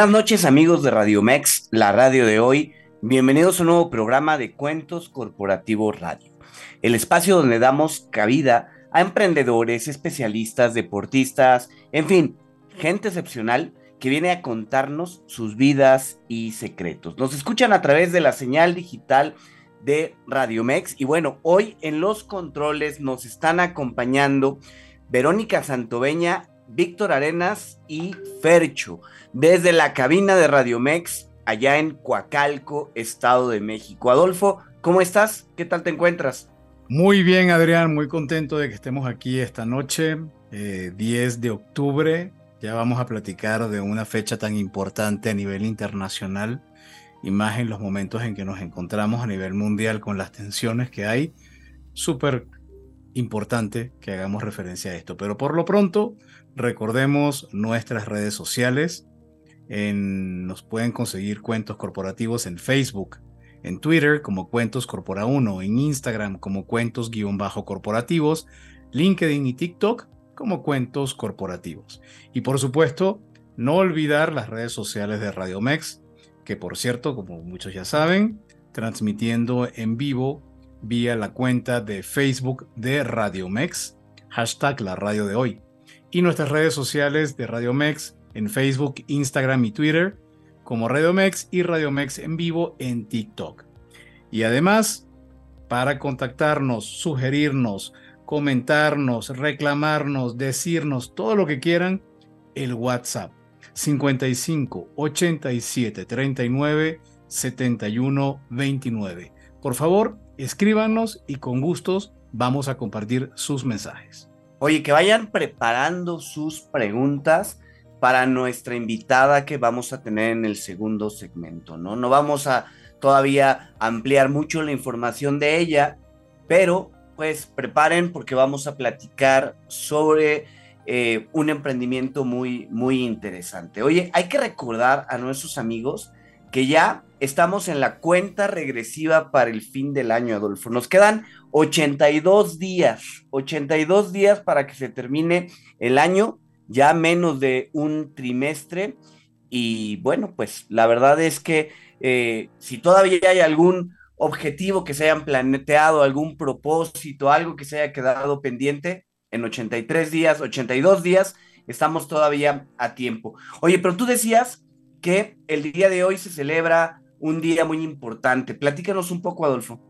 Buenas noches amigos de Radio Mex, la radio de hoy. Bienvenidos a un nuevo programa de Cuentos Corporativos Radio, el espacio donde damos cabida a emprendedores, especialistas, deportistas, en fin, gente excepcional que viene a contarnos sus vidas y secretos. Nos escuchan a través de la señal digital de Radio Mex y bueno, hoy en los controles nos están acompañando Verónica Santoveña Víctor Arenas y Fercho, desde la cabina de Radiomex, allá en Coacalco, Estado de México. Adolfo, ¿cómo estás? ¿Qué tal te encuentras? Muy bien, Adrián, muy contento de que estemos aquí esta noche, 10 eh, de octubre. Ya vamos a platicar de una fecha tan importante a nivel internacional y más en los momentos en que nos encontramos a nivel mundial con las tensiones que hay. Súper importante que hagamos referencia a esto. Pero por lo pronto, recordemos nuestras redes sociales. Nos pueden conseguir cuentos corporativos en Facebook, en Twitter como Cuentos Corpora 1, en Instagram como Cuentos-corporativos, LinkedIn y TikTok como Cuentos Corporativos. Y por supuesto, no olvidar las redes sociales de Radio Mex, que por cierto, como muchos ya saben, transmitiendo en vivo vía la cuenta de Facebook de Radio Mex, hashtag la radio de hoy, y nuestras redes sociales de Radio Mex en Facebook, Instagram y Twitter, como Radio Mex y Radio Mex en vivo en TikTok. Y además, para contactarnos, sugerirnos, comentarnos, reclamarnos, decirnos todo lo que quieran, el WhatsApp 55 87 39 71 29. Por favor, escríbanos y con gustos vamos a compartir sus mensajes. Oye, que vayan preparando sus preguntas para nuestra invitada que vamos a tener en el segundo segmento, ¿no? No vamos a todavía ampliar mucho la información de ella, pero pues preparen porque vamos a platicar sobre eh, un emprendimiento muy, muy interesante. Oye, hay que recordar a nuestros amigos que ya estamos en la cuenta regresiva para el fin del año, Adolfo. Nos quedan 82 días, 82 días para que se termine el año, ya menos de un trimestre. Y bueno, pues la verdad es que eh, si todavía hay algún objetivo que se hayan planteado, algún propósito, algo que se haya quedado pendiente, en 83 días, 82 días, estamos todavía a tiempo. Oye, pero tú decías que el día de hoy se celebra un día muy importante. Platícanos un poco, Adolfo.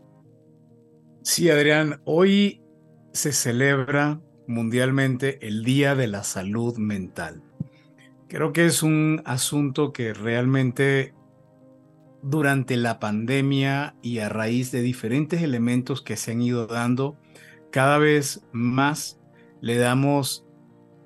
Sí, Adrián, hoy se celebra mundialmente el Día de la Salud Mental. Creo que es un asunto que realmente durante la pandemia y a raíz de diferentes elementos que se han ido dando, cada vez más le damos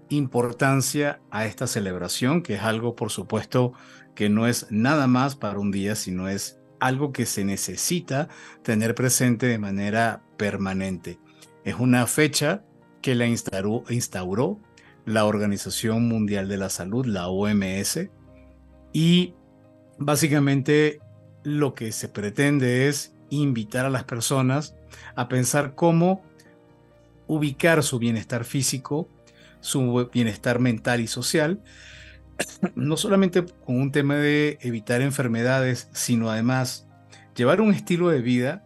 importancia a esta celebración, que es algo, por supuesto, que no es nada más para un día, sino es algo que se necesita tener presente de manera permanente. Es una fecha que la instauró, la Organización Mundial de la Salud, la OMS, y básicamente lo que se pretende es invitar a las personas a pensar cómo ubicar su bienestar físico, su bienestar mental y social, no solamente con un tema de evitar enfermedades, sino además llevar un estilo de vida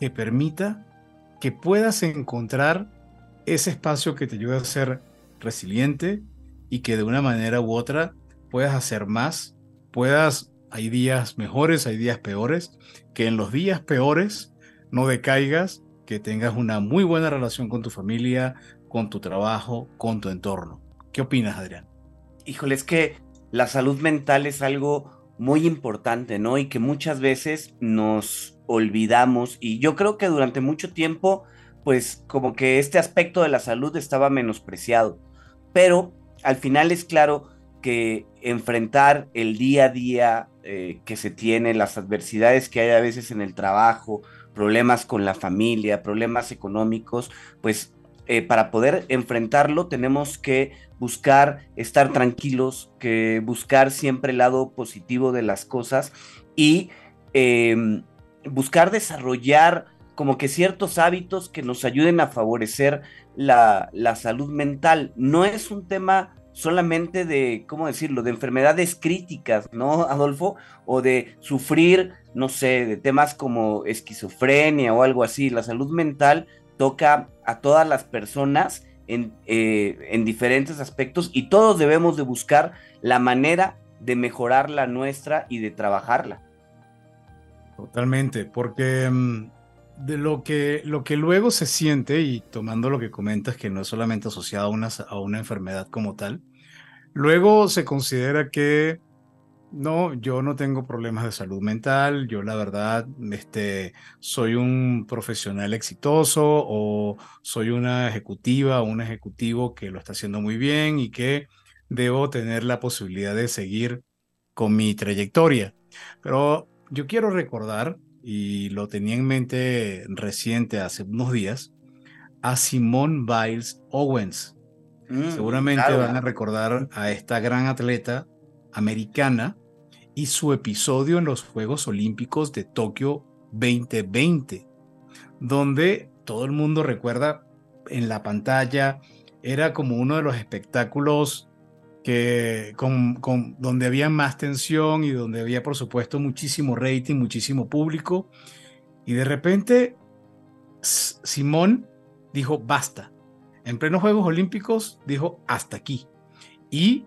que permita que puedas encontrar ese espacio que te ayude a ser resiliente y que de una manera u otra puedas hacer más, puedas, hay días mejores, hay días peores, que en los días peores no decaigas, que tengas una muy buena relación con tu familia, con tu trabajo, con tu entorno. ¿Qué opinas, Adrián? Híjole, es que la salud mental es algo muy importante, ¿no? Y que muchas veces nos olvidamos y yo creo que durante mucho tiempo, pues como que este aspecto de la salud estaba menospreciado, pero al final es claro que enfrentar el día a día eh, que se tiene, las adversidades que hay a veces en el trabajo, problemas con la familia, problemas económicos, pues eh, para poder enfrentarlo tenemos que buscar estar tranquilos, que buscar siempre el lado positivo de las cosas y em, buscar desarrollar como que ciertos hábitos que nos ayuden a favorecer la, la salud mental. No es un tema solamente de, ¿cómo decirlo?, de enfermedades críticas, ¿no, Adolfo? O de sufrir, no sé, de temas como esquizofrenia o algo así. La salud mental toca a todas las personas en, eh, en diferentes aspectos y todos debemos de buscar la manera de mejorar la nuestra y de trabajarla. Totalmente, porque mm, de lo que, lo que luego se siente, y tomando lo que comentas, que no es solamente asociado a una, a una enfermedad como tal, luego se considera que no, yo no tengo problemas de salud mental, yo la verdad este, soy un profesional exitoso o soy una ejecutiva o un ejecutivo que lo está haciendo muy bien y que debo tener la posibilidad de seguir con mi trayectoria. Pero yo quiero recordar y lo tenía en mente reciente, hace unos días, a Simone Biles Owens. Mm, Seguramente van a recordar a esta gran atleta americana y su episodio en los Juegos Olímpicos de Tokio 2020, donde todo el mundo recuerda en la pantalla, era como uno de los espectáculos donde había más tensión y donde había por supuesto muchísimo rating, muchísimo público. Y de repente Simón dijo, basta. En plenos Juegos Olímpicos dijo, hasta aquí. Y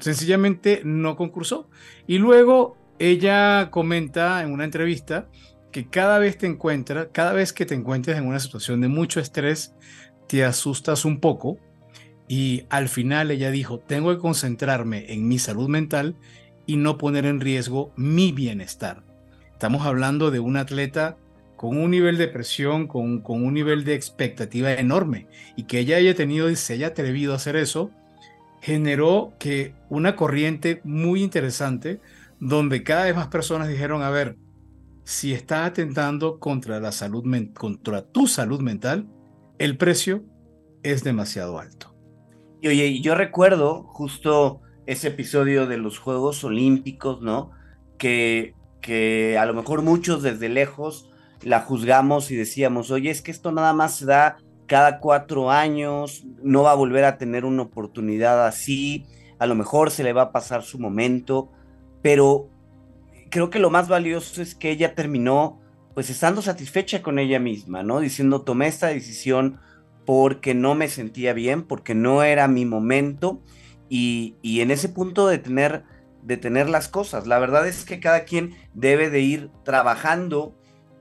sencillamente no concursó. Y luego ella comenta en una entrevista que cada vez te encuentras, cada vez que te encuentres en una situación de mucho estrés, te asustas un poco y al final ella dijo, tengo que concentrarme en mi salud mental y no poner en riesgo mi bienestar. Estamos hablando de un atleta con un nivel de presión, con, con un nivel de expectativa enorme y que ella haya tenido y se haya atrevido a hacer eso, generó que una corriente muy interesante donde cada vez más personas dijeron, a ver, si estás atentando contra la salud contra tu salud mental, el precio es demasiado alto. Y oye, yo recuerdo justo ese episodio de los Juegos Olímpicos, ¿no? Que, que a lo mejor muchos desde lejos la juzgamos y decíamos, oye, es que esto nada más se da cada cuatro años, no va a volver a tener una oportunidad así, a lo mejor se le va a pasar su momento, pero creo que lo más valioso es que ella terminó pues estando satisfecha con ella misma, ¿no? Diciendo, tomé esta decisión porque no me sentía bien, porque no era mi momento y, en ese punto de tener, de tener las cosas. La verdad es que cada quien debe de ir trabajando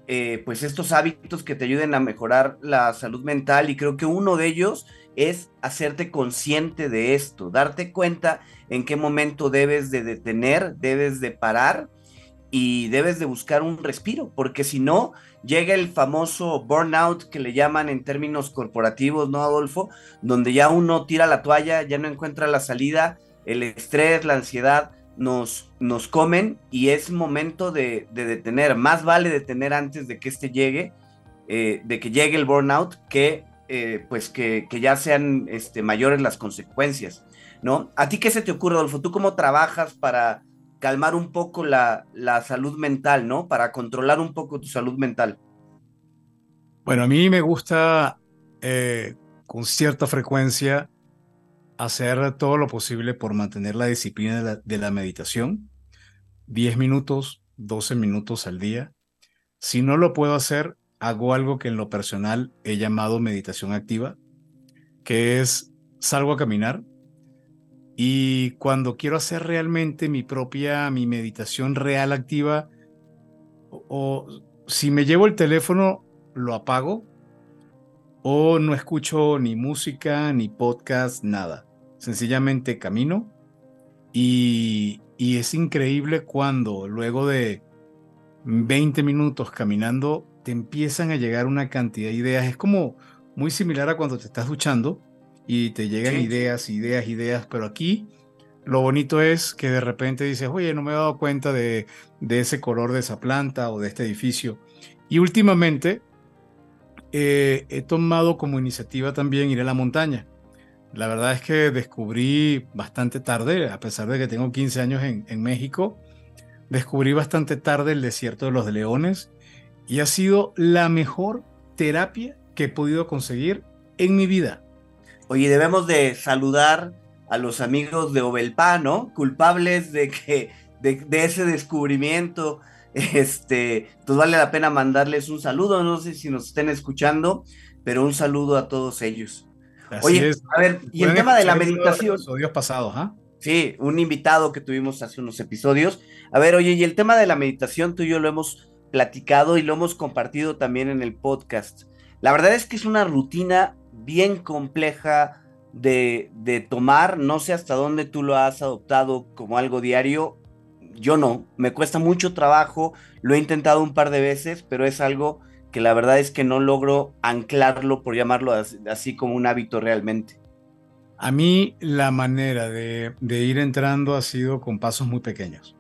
eh, pues estos hábitos que te ayuden a mejorar la salud mental y creo que uno de ellos es hacerte consciente de esto, darte cuenta en qué momento debes de detener, debes de parar y debes de buscar un respiro, porque si no, llega el famoso burnout que le llaman en términos corporativos, ¿no, Adolfo? Donde ya uno tira la toalla, ya no encuentra la salida, el estrés, la ansiedad nos, nos comen y es momento de, detener. Más vale detener antes de que este llegue, eh, de que llegue el burnout, que eh, pues que, que, ya sean este, mayores las consecuencias, ¿no? ¿A ti qué se te ocurre, Adolfo? ¿Tú cómo trabajas para calmar un poco la, salud mental, ¿no? Para controlar un poco tu salud mental. Bueno, a mí me gusta eh, con cierta frecuencia hacer todo lo posible por mantener la disciplina de la, meditación. 10 minutos, 12 minutos al día. Si no lo puedo hacer, hago algo que en lo personal he llamado meditación activa, que es salgo a caminar Y cuando quiero hacer realmente mi propia, mi meditación real activa, o, si me llevo el teléfono, lo apago, o no escucho ni música, ni podcast, nada. Sencillamente camino y, y es increíble cuando luego de 20 minutos caminando te empiezan a llegar una cantidad de ideas. Es como muy similar a cuando te estás duchando y te llegan ideas, ideas, ideas, pero aquí lo bonito es que de repente dices, oye, no me he dado cuenta de, de ese color de esa planta o de este edificio. Y últimamente eh, he tomado como iniciativa también ir a la montaña. La verdad es que descubrí bastante tarde, a pesar de que tengo 15 años en, en México, descubrí bastante tarde el desierto de los leones y ha sido la mejor terapia que he podido conseguir en mi vida. Oye, debemos de saludar a los amigos de Obelpa, ¿no? Culpables de que de, ese descubrimiento. Este, pues vale la pena mandarles un saludo, no sé si nos estén escuchando, pero un saludo a todos ellos. Oye, a ver, y el tema de la meditación. Episodios pasados, ¿ah? Sí, un invitado que tuvimos hace unos episodios. A ver, oye, y el tema de la meditación, tú y yo lo hemos platicado y lo hemos compartido también en el podcast. La verdad es que es una rutina bien compleja de, de, tomar. No sé hasta dónde tú lo has adoptado como algo diario. Yo no, me cuesta mucho trabajo. Lo he intentado un par de veces, pero es algo que la verdad es que no logro anclarlo, por llamarlo así, como un hábito realmente. A mí la manera de, de ir entrando ha sido con pasos muy pequeños.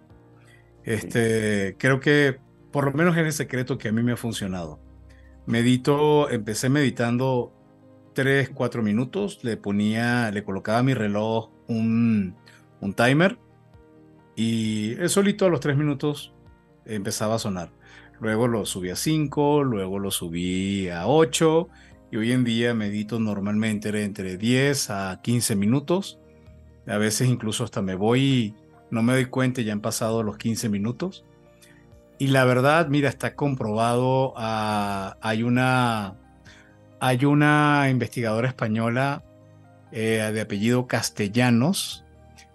Este, creo que por lo menos es el secreto que a mí me ha funcionado. Medito, empecé meditando 3, 4 minutos, le ponía, le colocaba a mi reloj un, un timer y el solito a los 3 minutos empezaba a sonar. Luego lo subí a 5, luego lo subí a 8 y hoy en día medito normalmente entre 10 a 15 minutos. A veces incluso hasta me voy y no me doy cuenta ya han pasado los 15 minutos. Y la verdad, mira, está comprobado. Ah, hay, una, hay una investigadora española eh, de apellido Castellanos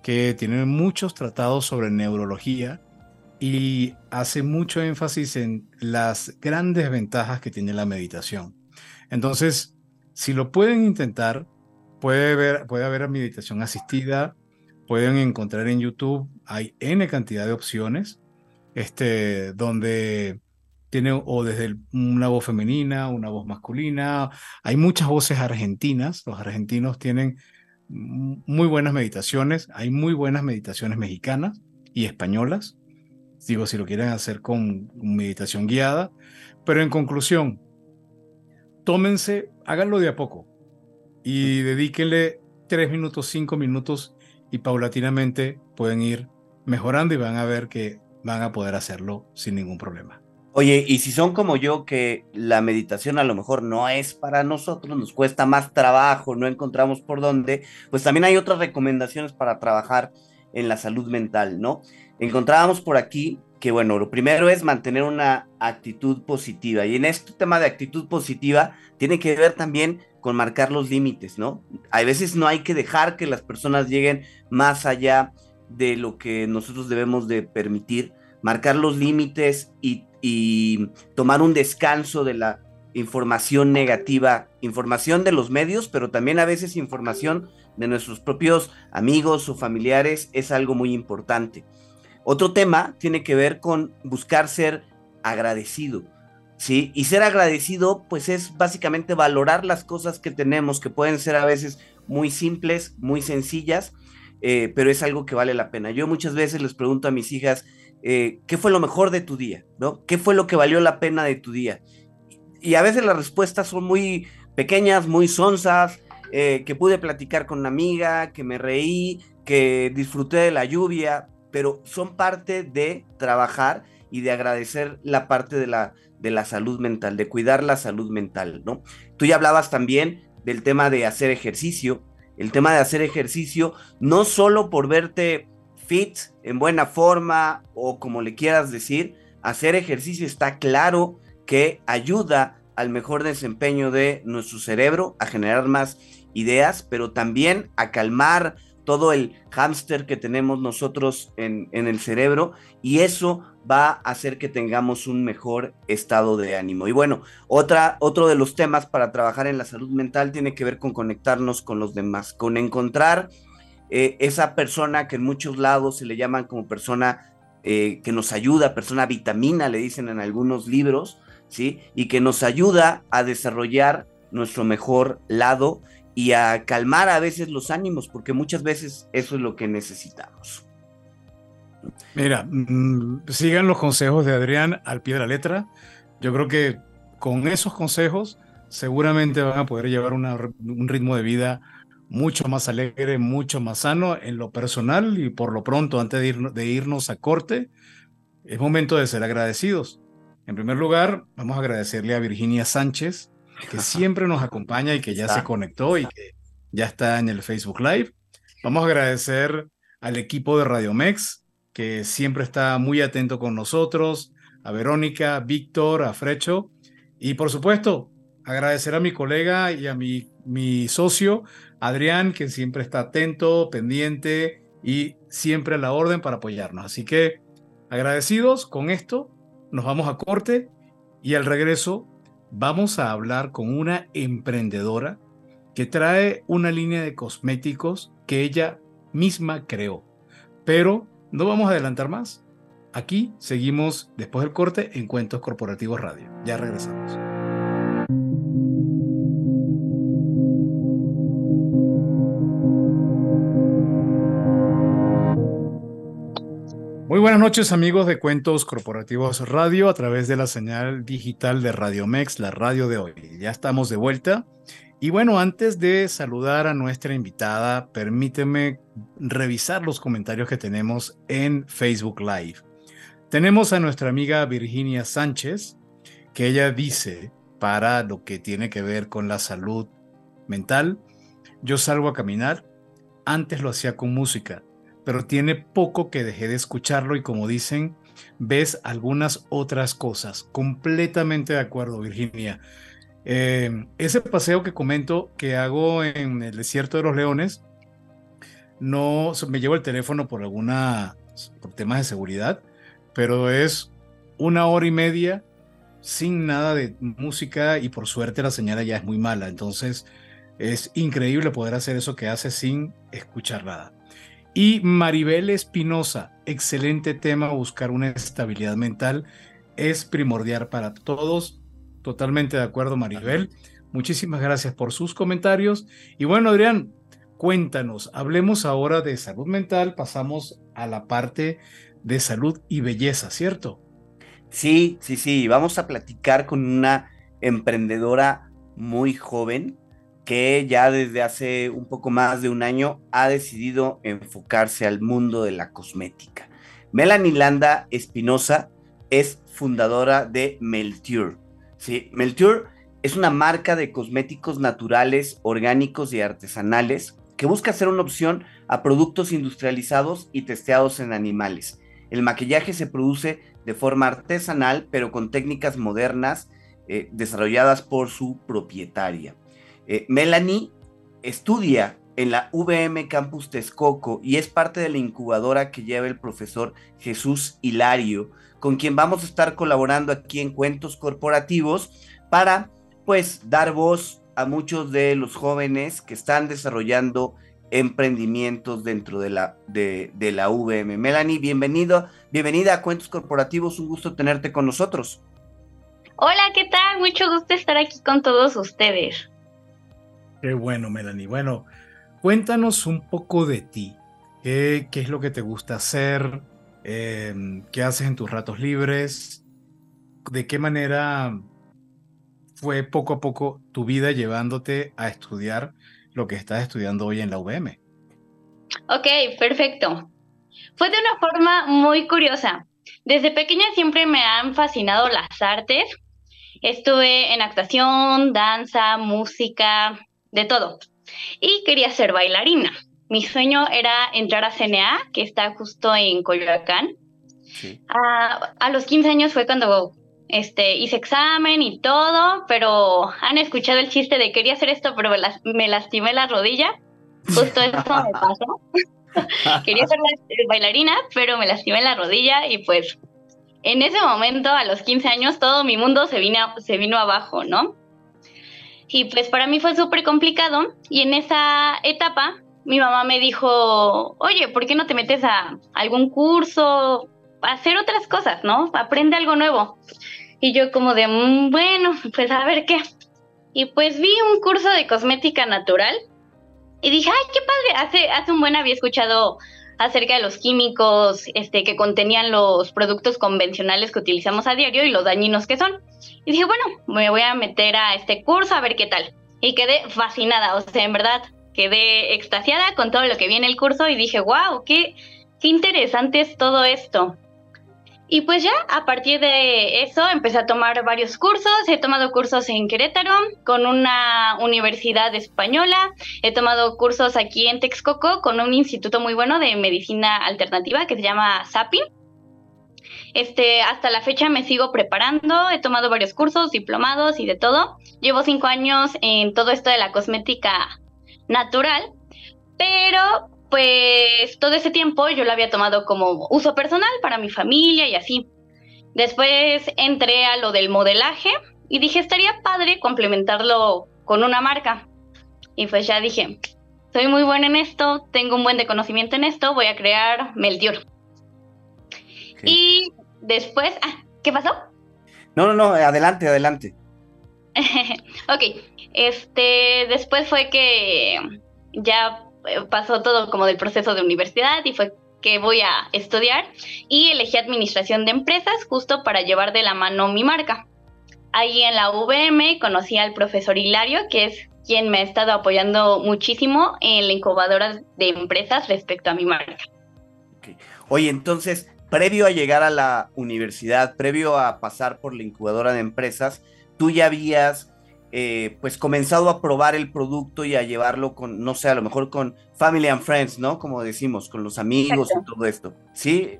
que tiene muchos tratados sobre neurología y hace mucho énfasis en las grandes ventajas que tiene la meditación. Entonces, si lo pueden intentar, puede, ver, puede haber meditación asistida, pueden encontrar en YouTube, hay N cantidad de opciones este, donde tiene o desde una voz femenina, una voz masculina. Hay muchas voces argentinas. Los argentinos tienen muy buenas meditaciones. Hay muy buenas meditaciones mexicanas y españolas. Digo, si lo quieren hacer con meditación guiada. Pero en conclusión, tómense, háganlo de a poco y dedíquenle tres minutos, cinco minutos y paulatinamente pueden ir mejorando y van a ver que van a poder hacerlo sin ningún problema. Oye, y si son como yo, que la meditación a lo mejor no es para nosotros, nos cuesta más trabajo, no encontramos por dónde, pues también hay otras recomendaciones para trabajar en la salud mental, ¿no? Encontrábamos por aquí que, bueno, lo primero es mantener una actitud positiva. Y en este tema de actitud positiva tiene que ver también con marcar los límites, ¿no? A veces no hay que dejar que las personas lleguen más allá de lo que nosotros debemos de permitir, marcar los límites y, tomar un descanso de la información negativa, información de los medios, pero también a veces información de nuestros propios amigos o familiares es algo muy importante. Otro tema tiene que ver con buscar ser agradecido, ¿sí? Y ser agradecido, pues es básicamente valorar las cosas que tenemos, que pueden ser a veces muy simples, muy sencillas, eh, pero es algo que vale la pena. Yo muchas veces les pregunto a mis hijas, eh, ¿qué fue lo mejor de tu día? ¿no? ¿Qué fue lo que valió la pena de tu día? Y a veces las respuestas son muy pequeñas, muy sonsas, eh, que pude platicar con una amiga, que me reí, que disfruté de la lluvia, pero son parte de trabajar y de agradecer la parte de la, de la salud mental, de cuidar la salud mental, ¿no? Tú ya hablabas también del tema de hacer ejercicio, el tema de hacer ejercicio, no solo por verte fit, en buena forma o como le quieras decir, hacer ejercicio está claro que ayuda al mejor desempeño de nuestro cerebro, a generar más ideas, pero también a calmar todo el hámster que tenemos nosotros en, en, el cerebro y eso va a hacer que tengamos un mejor estado de ánimo. Y bueno, otra, otro de los temas para trabajar en la salud mental tiene que ver con conectarnos con los demás, con encontrar eh, esa persona que en muchos lados se le llaman como persona eh, que nos ayuda, persona vitamina, le dicen en algunos libros, ¿sí? Y que nos ayuda a desarrollar nuestro mejor lado y a calmar a veces los ánimos, porque muchas veces eso es lo que necesitamos. Mira, mm, sigan los consejos de Adrián al pie de la letra. Yo creo que con esos consejos seguramente van a poder llevar un ritmo de vida mucho más alegre, mucho más sano en lo personal y por lo pronto, antes de, irnos a corte, es momento de ser agradecidos. En primer lugar, vamos a agradecerle a Virginia Sánchez, que siempre nos acompaña y que ya se conectó y que ya está en el Facebook Live. Vamos a agradecer al equipo de Radio Mex, que siempre está muy atento con nosotros, a Verónica, Víctor, a Frecho, y por supuesto, agradecer a mi colega y a mi, mi socio, Adrián, que siempre está atento, pendiente y siempre a la orden para apoyarnos. Así que agradecidos con esto, nos vamos a corte y al regreso vamos a hablar con una emprendedora que trae una línea de cosméticos que ella misma creó. Pero no vamos a adelantar más. Aquí seguimos después del corte en Cuentos Corporativos Radio. Ya regresamos. Muy buenas noches amigos de Cuentos Corporativos Radio a través de la señal digital de Radio Mex, la radio de hoy. Ya estamos de vuelta. Y bueno, antes de saludar a nuestra invitada, permíteme revisar los comentarios que tenemos en Facebook Live. Tenemos a nuestra amiga Virginia Sánchez, que ella dice, para lo que tiene que ver con la salud mental, yo salgo a caminar, antes lo hacía con música, pero tiene poco que dejé de escucharlo y como dicen, ves algunas otras cosas. Completamente de acuerdo, Virginia. Eh, ese paseo que comento que hago en el desierto de los leones, no me llevo el teléfono por alguna, por temas de seguridad, pero es una hora y media sin nada de música y por suerte la señal ya es muy mala. Entonces es increíble poder hacer eso que hace sin escuchar nada. Y Maribel Espinosa, excelente tema, buscar una estabilidad mental es primordial para todos. Totalmente de acuerdo, Maribel. Muchísimas gracias por sus comentarios. Y bueno, Adrián, cuéntanos, hablemos ahora de salud mental, pasamos a la parte de salud y belleza, ¿cierto? Sí, sí, sí, vamos a platicar con una emprendedora muy joven que ya desde hace un poco más de un año ha decidido enfocarse al mundo de la cosmética. Melanie Landa Espinosa es fundadora de Melture. ¿sí? Melture es una marca de cosméticos naturales, orgánicos y artesanales que busca ser una opción a productos industrializados y testeados en animales. El maquillaje se produce de forma artesanal, pero con técnicas modernas eh, desarrolladas por su propietaria. Eh, Melanie estudia en la VM Campus Texcoco y es parte de la incubadora que lleva el profesor Jesús Hilario, con quien vamos a estar colaborando aquí en Cuentos Corporativos para pues dar voz a muchos de los jóvenes que están desarrollando emprendimientos dentro de la, de, de la VM. Melanie, bienvenido, bienvenida a Cuentos Corporativos, un gusto tenerte con nosotros. Hola, ¿qué tal? Mucho gusto estar aquí con todos ustedes. Qué bueno, Melanie. Bueno, cuéntanos un poco de ti. ¿Qué, es lo que te gusta hacer? Em, ¿Qué haces en tus ratos libres? ¿De qué manera fue poco a poco tu vida llevándote a estudiar lo que estás estudiando hoy en la UVM? Ok, perfecto. Fue de una forma muy curiosa. Desde pequeña siempre me han fascinado las artes. Estuve en actuación, danza, música, de todo. Y quería ser bailarina. Mi sueño era entrar a CNA, que está justo en Coyoacán. A, los 15 años fue cuando este, hice examen y todo, pero han escuchado el chiste de quería hacer esto, pero me, lastimé la rodilla. Justo eso me pasó. Quería ser bailarina, pero me lastimé la rodilla y pues en ese momento, a los 15 años, todo mi mundo se vino, se vino abajo, ¿no? Y pues para mí fue súper complicado y en esa etapa mi mamá me dijo, oye, ¿por qué no te metes a algún curso, a hacer otras cosas, ¿no? Aprende algo nuevo. Y yo como de, mm, bueno, pues a ver qué. Y pues vi un curso de cosmética natural y dije, ay, qué padre, hace, hace un buen había escuchado acerca de los químicos este, que contenían los productos convencionales que utilizamos a diario y los dañinos que son. Y dije, bueno, me voy a meter a este curso a ver qué tal. Y quedé fascinada, o sea, en verdad, quedé extasiada con todo lo que vi en el curso y dije, wow, qué, qué interesante es todo esto. Y pues ya a partir de eso empecé a tomar varios cursos. He tomado cursos en Querétaro con una universidad española. He tomado cursos aquí en Texcoco con un instituto muy bueno de medicina alternativa que se llama SAPI. Este, hasta la fecha me sigo preparando. He tomado varios cursos, diplomados y de todo. Llevo cinco años en todo esto de la cosmética natural. Pero pues todo ese tiempo yo lo había tomado como uso personal para mi familia y así. Después entré a lo del modelaje y dije, estaría padre complementarlo con una marca. Y pues ya dije, soy muy buena en esto, tengo un buen de conocimiento en esto, voy a crear Meltior. Y después, ah, ¿qué pasó? No, no, no, adelante, adelante. ok, este, después fue que ya pasó todo como del proceso de universidad y fue que voy a estudiar y elegí administración de empresas justo para llevar de la mano mi marca. Ahí en la UVM conocí al profesor Hilario, que es quien me ha estado apoyando muchísimo en la incubadora de empresas respecto a mi marca. Oye, entonces, previo a llegar a la universidad, previo a pasar por la incubadora de empresas, tú ya habías eh, pues comenzado a probar el producto y a llevarlo con, no sé, a lo mejor con family and friends, ¿no? Como decimos, con los amigos y todo esto. ¿Sí?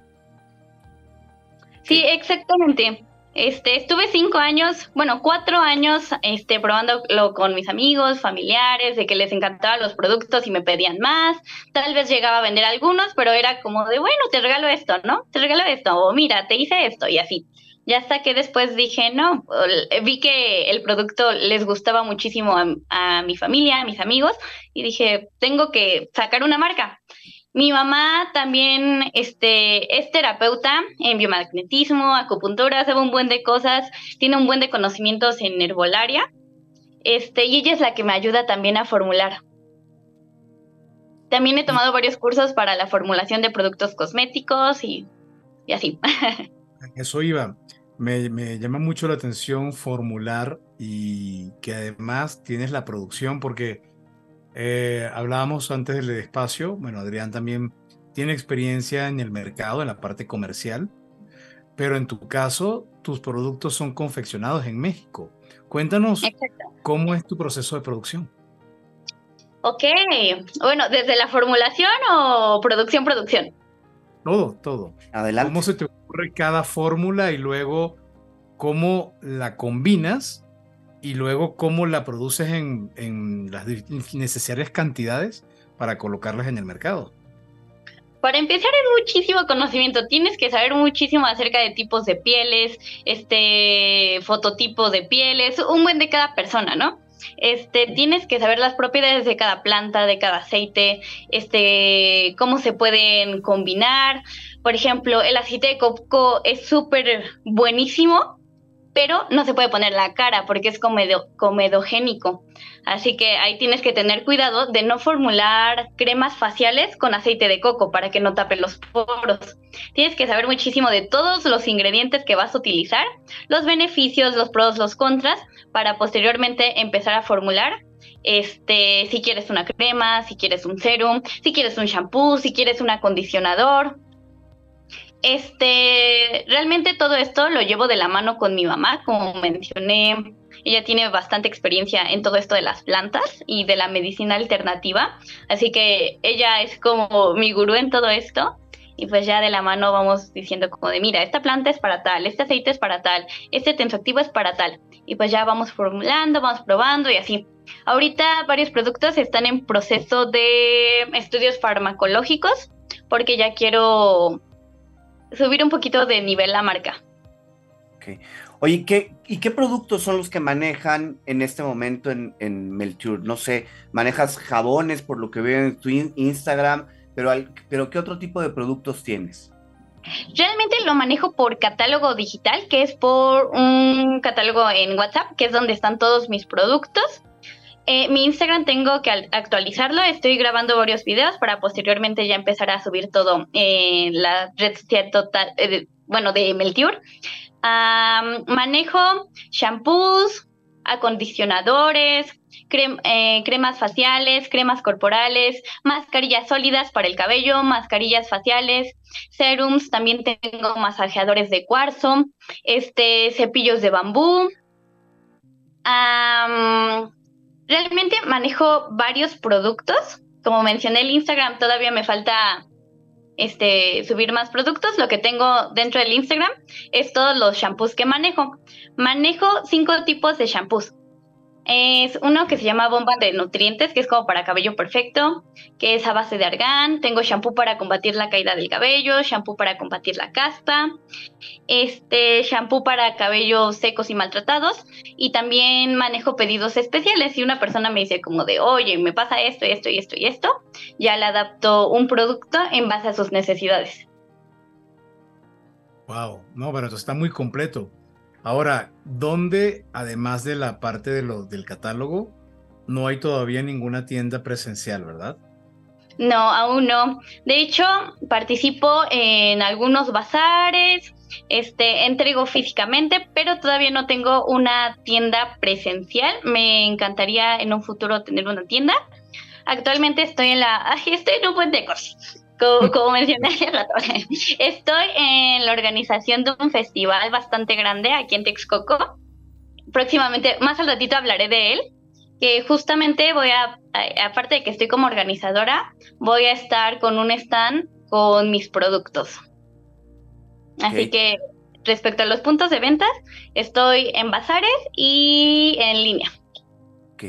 Sí, exactamente. Este, estuve cinco años, bueno, cuatro años, este, probándolo con mis amigos, familiares, de que les encantaban los productos y me pedían más. Tal vez llegaba a vender algunos, pero era como de, bueno, te regalo esto, ¿no? Te regalo esto, o mira, te hice esto, y así. Ya hasta que después dije, no, vi que el producto les gustaba muchísimo a, mi familia, a mis amigos, y dije, tengo que sacar una marca. Mi mamá también este, es terapeuta en biomagnetismo, acupuntura, sabe un buen de cosas, tiene un buen de conocimientos en herbolaria, este, y ella es la que me ayuda también a formular. También he tomado varios cursos para la formulación de productos cosméticos y, y así. Eso iba me, llama mucho la atención formular y que además tienes la producción porque eh, hablábamos antes del espacio, bueno, Adrián también tiene experiencia en el mercado, en la parte comercial, pero en tu caso, tus productos son confeccionados en México. Cuéntanos cómo es tu proceso de producción. Ok, bueno, ¿desde la formulación o producción, producción? Todo, todo. Adelante. ¿Cómo se te cada fórmula y luego cómo la combinas y luego cómo la produces en, las necesarias cantidades para colocarlas en el mercado? Para empezar es muchísimo conocimiento, tienes que saber muchísimo acerca de tipos de pieles, este fototipos de pieles, un buen de cada persona, ¿no? Este, tienes que saber las propiedades de cada planta, de cada aceite, este, cómo se pueden combinar. Por ejemplo, el aceite de coco es súper buenísimo, pero no se puede poner la cara porque es comedogénico. Así que ahí tienes que tener cuidado de no formular cremas faciales con aceite de coco para que no tape los poros. Tienes que saber muchísimo de todos los ingredientes que vas a utilizar, los beneficios, los pros, los contras, para posteriormente empezar a formular este, si quieres una crema, si quieres un serum, si quieres un shampoo, si quieres un acondicionador. Este, realmente todo esto lo llevo de la mano con mi mamá, como mencioné, ella tiene bastante experiencia en todo esto de las plantas y de la medicina alternativa, así que ella es como mi gurú en todo esto. Y pues ya de la mano vamos diciendo como de, mira, esta planta es para tal, este aceite es para tal, este tensoactivo es para tal. Y pues ya vamos formulando, vamos probando y así. Ahorita varios productos están en proceso de estudios farmacológicos porque ya quiero subir un poquito de nivel la marca. Okay. Oye, ¿qué, ¿y qué productos son los que manejan en este momento en, en Melture? No sé, manejas jabones por lo que veo en tu Instagram, pero, pero ¿qué otro tipo de productos tienes? Realmente lo manejo por catálogo digital, que es por un catálogo en WhatsApp, que es donde están todos mis productos. Eh, mi Instagram tengo que actualizarlo, estoy grabando varios videos para posteriormente ya empezar a subir todo en la red social total, eh, bueno, de Meltiur. manejo shampoos, acondicionadores, eh, cremas faciales, cremas corporales, mascarillas sólidas para el cabello, mascarillas faciales, serums, también tengo masajeadores de cuarzo, este, cepillos de bambú. Realmente manejo varios productos. Como mencioné el Instagram, todavía me falta este, subir más productos. Lo que tengo dentro del Instagram es todos los shampoos que manejo. Manejo cinco tipos de shampoos. Es uno que se llama bomba de nutrientes, que es como para cabello perfecto, que es a base de argán. Tengo shampoo para combatir la caída del cabello, shampoo para combatir la caspa, este shampoo para cabellos secos y maltratados. Y también manejo pedidos especiales. Si una persona me dice como de, oye, me pasa esto esto y esto y esto, ya le adapto un producto en base a sus necesidades. Wow, no, pero está muy completo. Ahora, ¿dónde, además de la parte de lo, del catálogo, no hay todavía ninguna tienda presencial, verdad? No, aún no. De hecho, participo en algunos bazares, este, entrego físicamente, pero todavía no tengo una tienda presencial. Me encantaría en un futuro tener una tienda. Actualmente estoy en la, estoy en un puente de cosas. Como, mencioné hace rato, estoy en la organización de un festival bastante grande aquí en Texcoco. Próximamente, más al ratito hablaré de él, que justamente voy a, aparte de que estoy como organizadora, voy a estar con un stand con mis productos. Así que respecto a los puntos de ventas, estoy en bazares y en línea. Ok.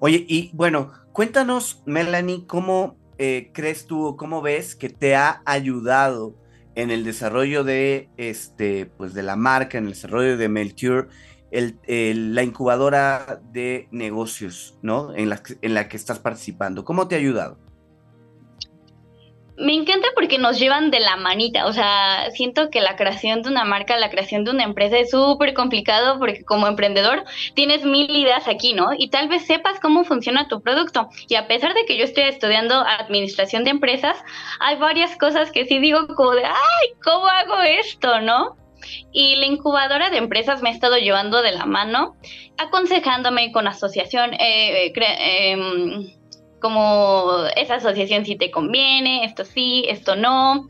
Oye, y bueno, cuéntanos, Melanie, cómo eh, crees tú, cómo ves que te ha ayudado en el desarrollo de, este, pues de la marca, en el desarrollo de Melture, la incubadora de negocios, ¿no? En la, en la que estás participando. ¿Cómo te ha ayudado? Me encanta porque nos llevan de la manita, o sea, siento que la creación de una marca, la creación de una empresa es súper complicado porque como emprendedor tienes mil ideas aquí, ¿no? Y tal vez sepas cómo funciona tu producto. Y a pesar de que yo estoy estudiando administración de empresas, hay varias cosas que sí digo como de, ay, ¿cómo hago esto, no? Y la incubadora de empresas me ha estado llevando de la mano, aconsejándome con asociación, eh, eh, em, como esa asociación si te conviene, esto sí, esto no.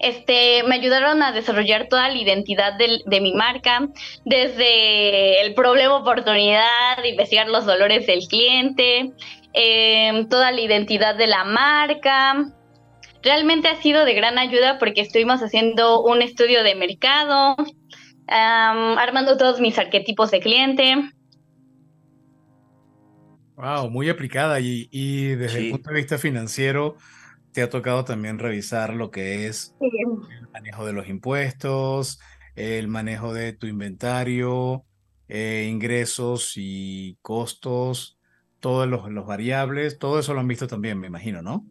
Este, me ayudaron a desarrollar toda la identidad de, mi marca, desde el problema oportunidad, investigar los dolores del cliente, em, toda la identidad de la marca. Realmente ha sido de gran ayuda porque estuvimos haciendo un estudio de mercado, armando todos mis arquetipos de cliente. Wow, muy aplicada y, y desde el punto de vista financiero te ha tocado también revisar lo que es el manejo de los impuestos, el manejo de tu inventario, eh, ingresos y costos, todos los, los variables, todo eso lo han visto también, me imagino, ¿no?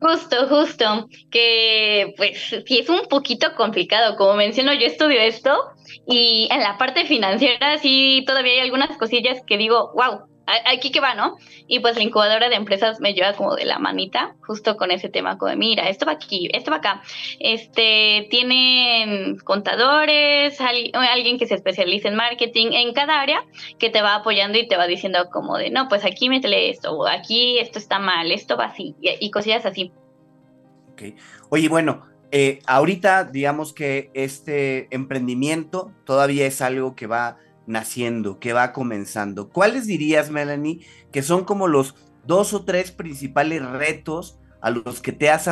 Justo, justo, que pues sí es un poquito complicado, como menciono, yo estudio esto y en la parte financiera sí todavía hay algunas cosillas que digo, wow, aquí que va, ¿no? Y pues la incubadora de empresas me lleva como de la manita, justo con ese tema, como de, mira, esto va aquí, esto va acá. Este, tienen contadores, alguien que se especializa en marketing en cada área que te va apoyando y te va diciendo como de, no, pues aquí métele esto, o aquí esto está mal, esto va así, y, cosillas así. Ok. Oye, bueno, eh, ahorita digamos que este emprendimiento todavía es algo que va naciendo, que va comenzando. ¿Cuáles dirías, Melanie, que son como los dos o tres principales retos a los que te has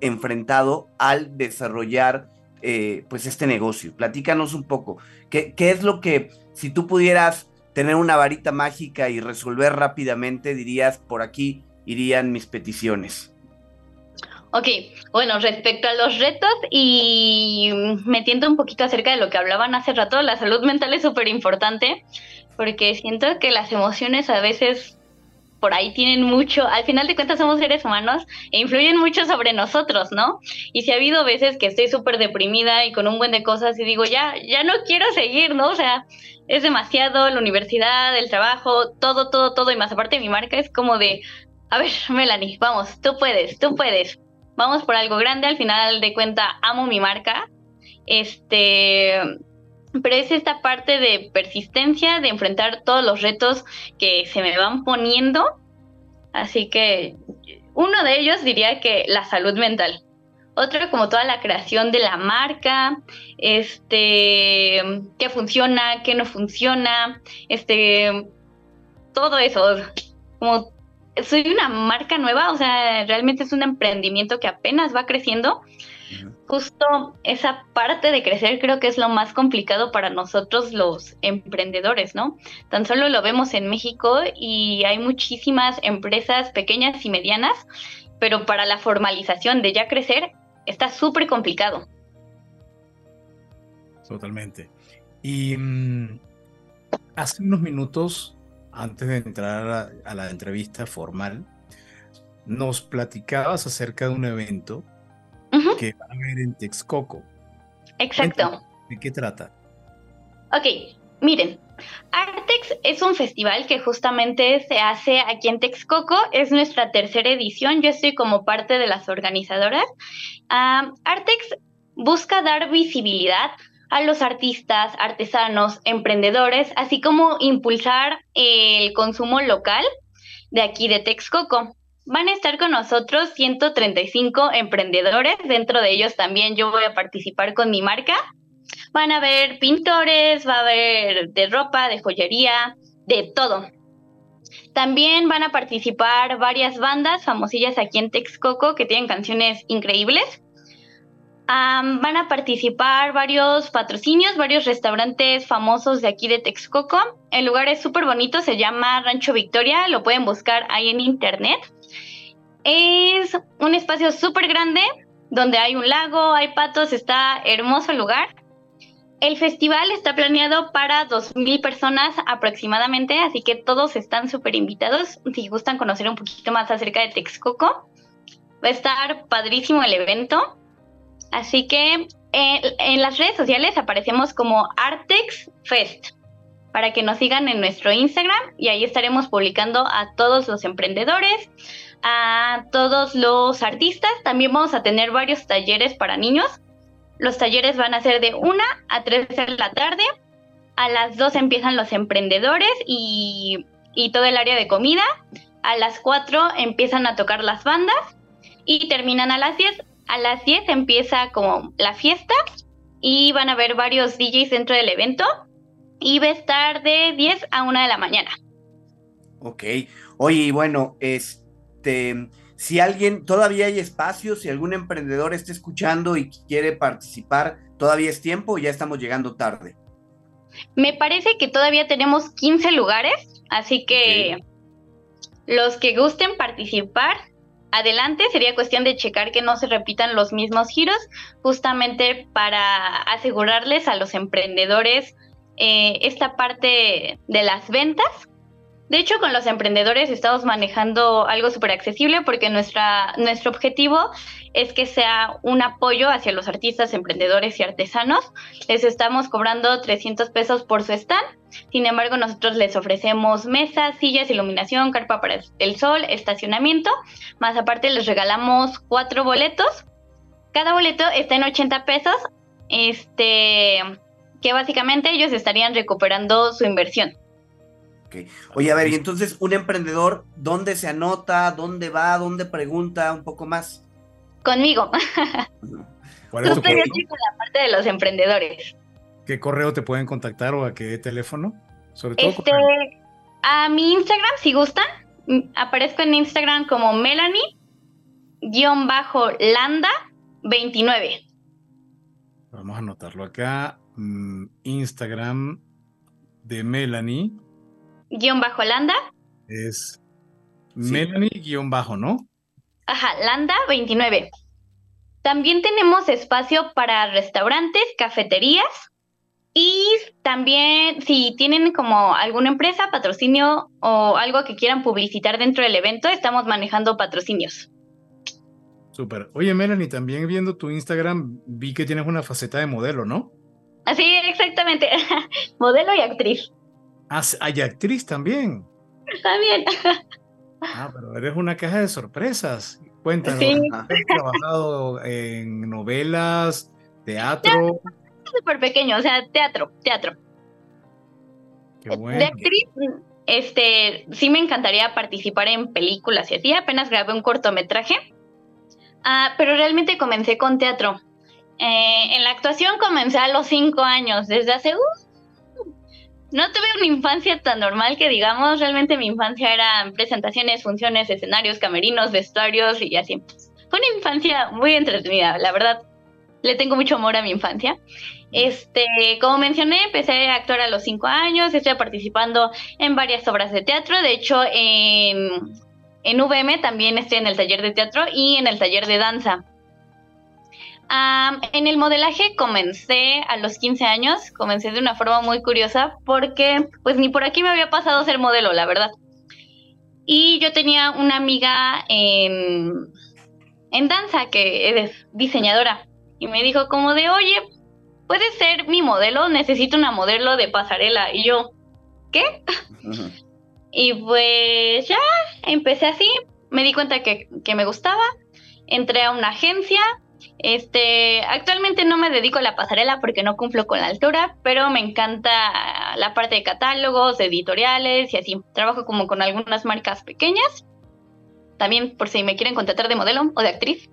enfrentado al desarrollar eh, pues este negocio? Platícanos un poco. ¿Qué, ¿Qué, es lo que, si tú pudieras tener una varita mágica y resolver rápidamente, dirías, por aquí irían mis peticiones. Ok, bueno, respecto a los retos y metiendo un poquito acerca de lo que hablaban hace rato, la salud mental es súper importante porque siento que las emociones a veces por ahí tienen mucho, al final de cuentas somos seres humanos e influyen mucho sobre nosotros, ¿no? Y si ha habido veces que estoy súper deprimida y con un buen de cosas y digo, ya, ya no quiero seguir, ¿no? O sea, es demasiado, la universidad, el trabajo, todo, todo, todo, y más aparte mi marca es como de, a ver, Melanie, vamos, tú puedes, tú puedes, vamos por algo grande, al final de cuenta amo mi marca, este, pero es esta parte de persistencia, de enfrentar todos los retos que se me van poniendo. Así que uno de ellos diría que la salud mental. Otro como toda la creación de la marca, este, qué funciona, qué no funciona, este, todo eso. Como soy una marca nueva, o sea, realmente es un emprendimiento que apenas va creciendo justo esa parte de crecer creo que es lo más complicado para nosotros los emprendedores, ¿no? Tan solo lo vemos en México y hay muchísimas empresas pequeñas y medianas, pero para la formalización de ya crecer está súper complicado. Totalmente. Y mm, hace unos minutos, antes de entrar a la entrevista formal, nos platicabas acerca de un evento que van a ver en Texcoco. Exacto. ¿De qué trata? Ok, miren, Artex es un festival que justamente se hace aquí en Texcoco, es nuestra tercera edición, yo estoy como parte de las organizadoras. Artex busca dar visibilidad a los artistas, artesanos, emprendedores, así como impulsar el consumo local de aquí de Texcoco. Van a estar con nosotros 135 emprendedores, dentro de ellos también yo voy a participar con mi marca. Van a haber pintores, va a haber de ropa, de joyería, de todo. También van a participar varias bandas famosillas aquí en Texcoco que tienen canciones increíbles. Van a participar varios patrocinios, varios restaurantes famosos de aquí de Texcoco. El lugar es súper bonito, se llama Rancho Victoria, lo pueden buscar ahí en internet. Es un espacio súper grande donde hay un lago, hay patos, está hermoso el lugar. El festival está planeado para 2.000 personas aproximadamente, así que todos están súper invitados si gustan conocer un poquito más acerca de Texcoco. Va a estar padrísimo el evento. Así que eh, en las redes sociales aparecemos como Artex Fest para que nos sigan en nuestro Instagram y ahí estaremos publicando a todos los emprendedores, a todos los artistas. También vamos a tener varios talleres para niños. Los talleres van a ser de 1 a 3 de la tarde. A las 2 empiezan los emprendedores y, y todo el área de comida. A las 4 empiezan a tocar las bandas y terminan a las 10. A las 10 empieza como la fiesta y van a haber varios DJs dentro del evento y va a estar de 10 a 1 de la mañana. Ok. Oye, y bueno, este, si alguien, todavía hay espacio, si algún emprendedor está escuchando y quiere participar, ¿todavía es tiempo o ya estamos llegando tarde? Me parece que todavía tenemos 15 lugares, así que los que gusten participar, adelante. Sería cuestión de checar que no se repitan los mismos giros, justamente para asegurarles a los emprendedores eh, esta parte de las ventas. De hecho, con los emprendedores estamos manejando algo súper accesible porque nuestra, nuestro objetivo es que sea un apoyo hacia los artistas, emprendedores y artesanos. Les estamos cobrando 300 pesos por su stand. Sin embargo, nosotros les ofrecemos mesas, sillas, iluminación, carpa para el sol, estacionamiento. Más aparte, les regalamos cuatro boletos. Cada boleto está en 80 pesos. Este que básicamente ellos estarían recuperando su inversión. Okay. Oye, a ver, y entonces un emprendedor, ¿dónde se anota? ¿Dónde va? ¿Dónde pregunta un poco más? Conmigo. ¿Cuál es tu la parte de los emprendedores. ¿Qué correo te pueden contactar o a qué teléfono? Sobre todo este, a mi Instagram, si gustan. Aparezco en Instagram como Melanie-Landa29. Vamos a anotarlo acá. Mm, Instagram de Melanie. guion bajo Landa. Es Melanie guion bajo, ¿no? Ajá, Landa 29. También tenemos espacio para restaurantes, cafeterías y también si tienen como alguna empresa, patrocinio o algo que quieran publicitar dentro del evento, estamos manejando patrocinios. Súper. Oye, Melanie, también viendo tu Instagram vi que tienes una faceta de modelo, ¿no? Así, exactamente. modelo y actriz. Ah, hay actriz también. También. ah, pero eres una caja de sorpresas. Cuéntanos, ¿has trabajado en novelas, teatro? Súper pequeño, o sea, teatro, teatro. Qué bueno. De actriz, este, sí me encantaría participar en películas y así. Apenas grabé un cortometraje, ah, pero realmente comencé con teatro. Eh, en la actuación comencé a los cinco años, desde hace... Uh, no tuve una infancia tan normal que digamos, realmente mi infancia era presentaciones, funciones, escenarios, camerinos, vestuarios y así. Fue una infancia muy entretenida, la verdad. Le tengo mucho amor a mi infancia. Este, como mencioné, empecé a actuar a los cinco años, estoy participando en varias obras de teatro, de hecho en, en VM también estoy en el taller de teatro y en el taller de danza en el modelaje comencé a los 15 años, comencé de una forma muy curiosa porque pues ni por aquí me había pasado a ser modelo, la verdad. Y yo tenía una amiga en, en danza que es diseñadora y me dijo como de, oye, puedes ser mi modelo, necesito una modelo de pasarela. Y yo, ¿qué? y pues ya, empecé así, me di cuenta que, que me gustaba, entré a una agencia este, actualmente no me dedico a la pasarela porque no cumplo con la altura, pero me encanta la parte de catálogos, editoriales y así. Trabajo como con algunas marcas pequeñas. También por si me quieren contratar de modelo o de actriz.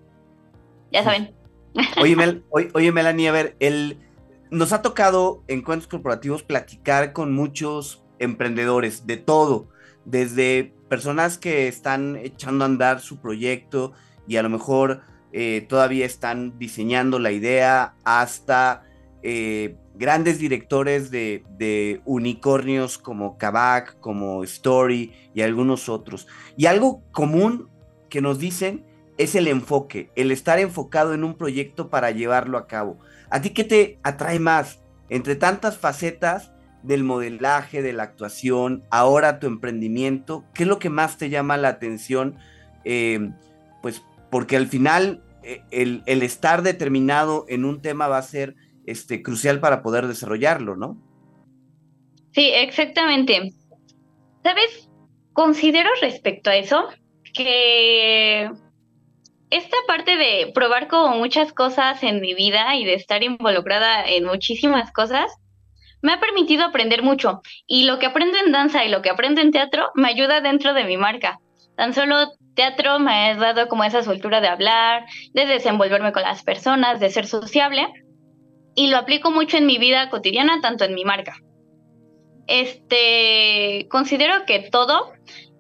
Ya saben. Oye, Mel, oye, Melanie, a ver, el, nos ha tocado en cuentos corporativos platicar con muchos emprendedores de todo, desde personas que están echando a andar su proyecto y a lo mejor eh, todavía están diseñando la idea, hasta eh, grandes directores de, unicornios como Kavak, como Story y algunos otros. Y algo común que nos dicen es el enfoque, el estar enfocado en un proyecto para llevarlo a cabo. ¿A ti qué te atrae más? Entre tantas facetas del modelaje, de la actuación, ahora tu emprendimiento, ¿qué es lo que más te llama la atención? Eh, pues porque al final eh, el, estar determinado en un tema va a ser este, crucial para poder desarrollarlo, ¿no? Sí, exactamente. ¿Sabes? Considero respecto a eso que esta parte de probar como muchas cosas en mi vida y de estar involucrada en muchísimas cosas, me ha permitido aprender mucho. Y lo que aprendo en danza y lo que aprendo en teatro me ayuda dentro de mi marca. Tan solo teatro me ha dado como esa soltura de hablar, de desenvolverme con las personas, de ser sociable. Y lo aplico mucho en mi vida cotidiana, tanto en mi marca. Este, considero que todo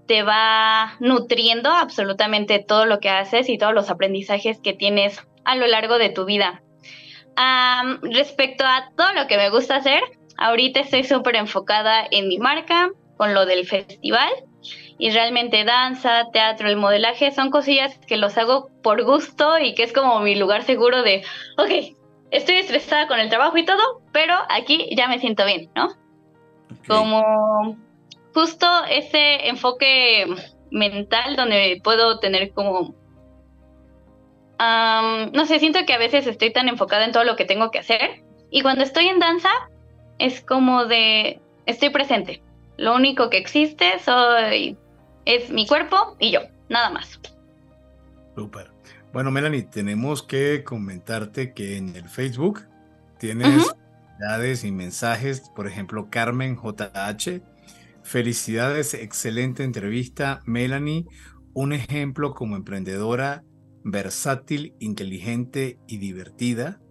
te va nutriendo absolutamente todo lo que haces y todos los aprendizajes que tienes a lo largo de tu vida. respecto a todo lo que me gusta hacer, ahorita estoy súper enfocada en mi marca, con lo del festival y realmente danza, teatro, el modelaje son cosillas que los hago por gusto y que es como mi lugar seguro de, ok, estoy estresada con el trabajo y todo, pero aquí ya me siento bien, ¿no? Como justo ese enfoque mental donde puedo tener como... no sé, siento que a veces estoy tan enfocada en todo lo que tengo que hacer y cuando estoy en danza es como de, estoy presente. Lo único que existe soy es mi cuerpo y yo, nada más. Súper. Bueno, Melanie, tenemos que comentarte que en el Facebook tienes y mensajes, por ejemplo, Carmen JH. Felicidades, excelente entrevista, Melanie. Un ejemplo como emprendedora versátil, inteligente y divertida.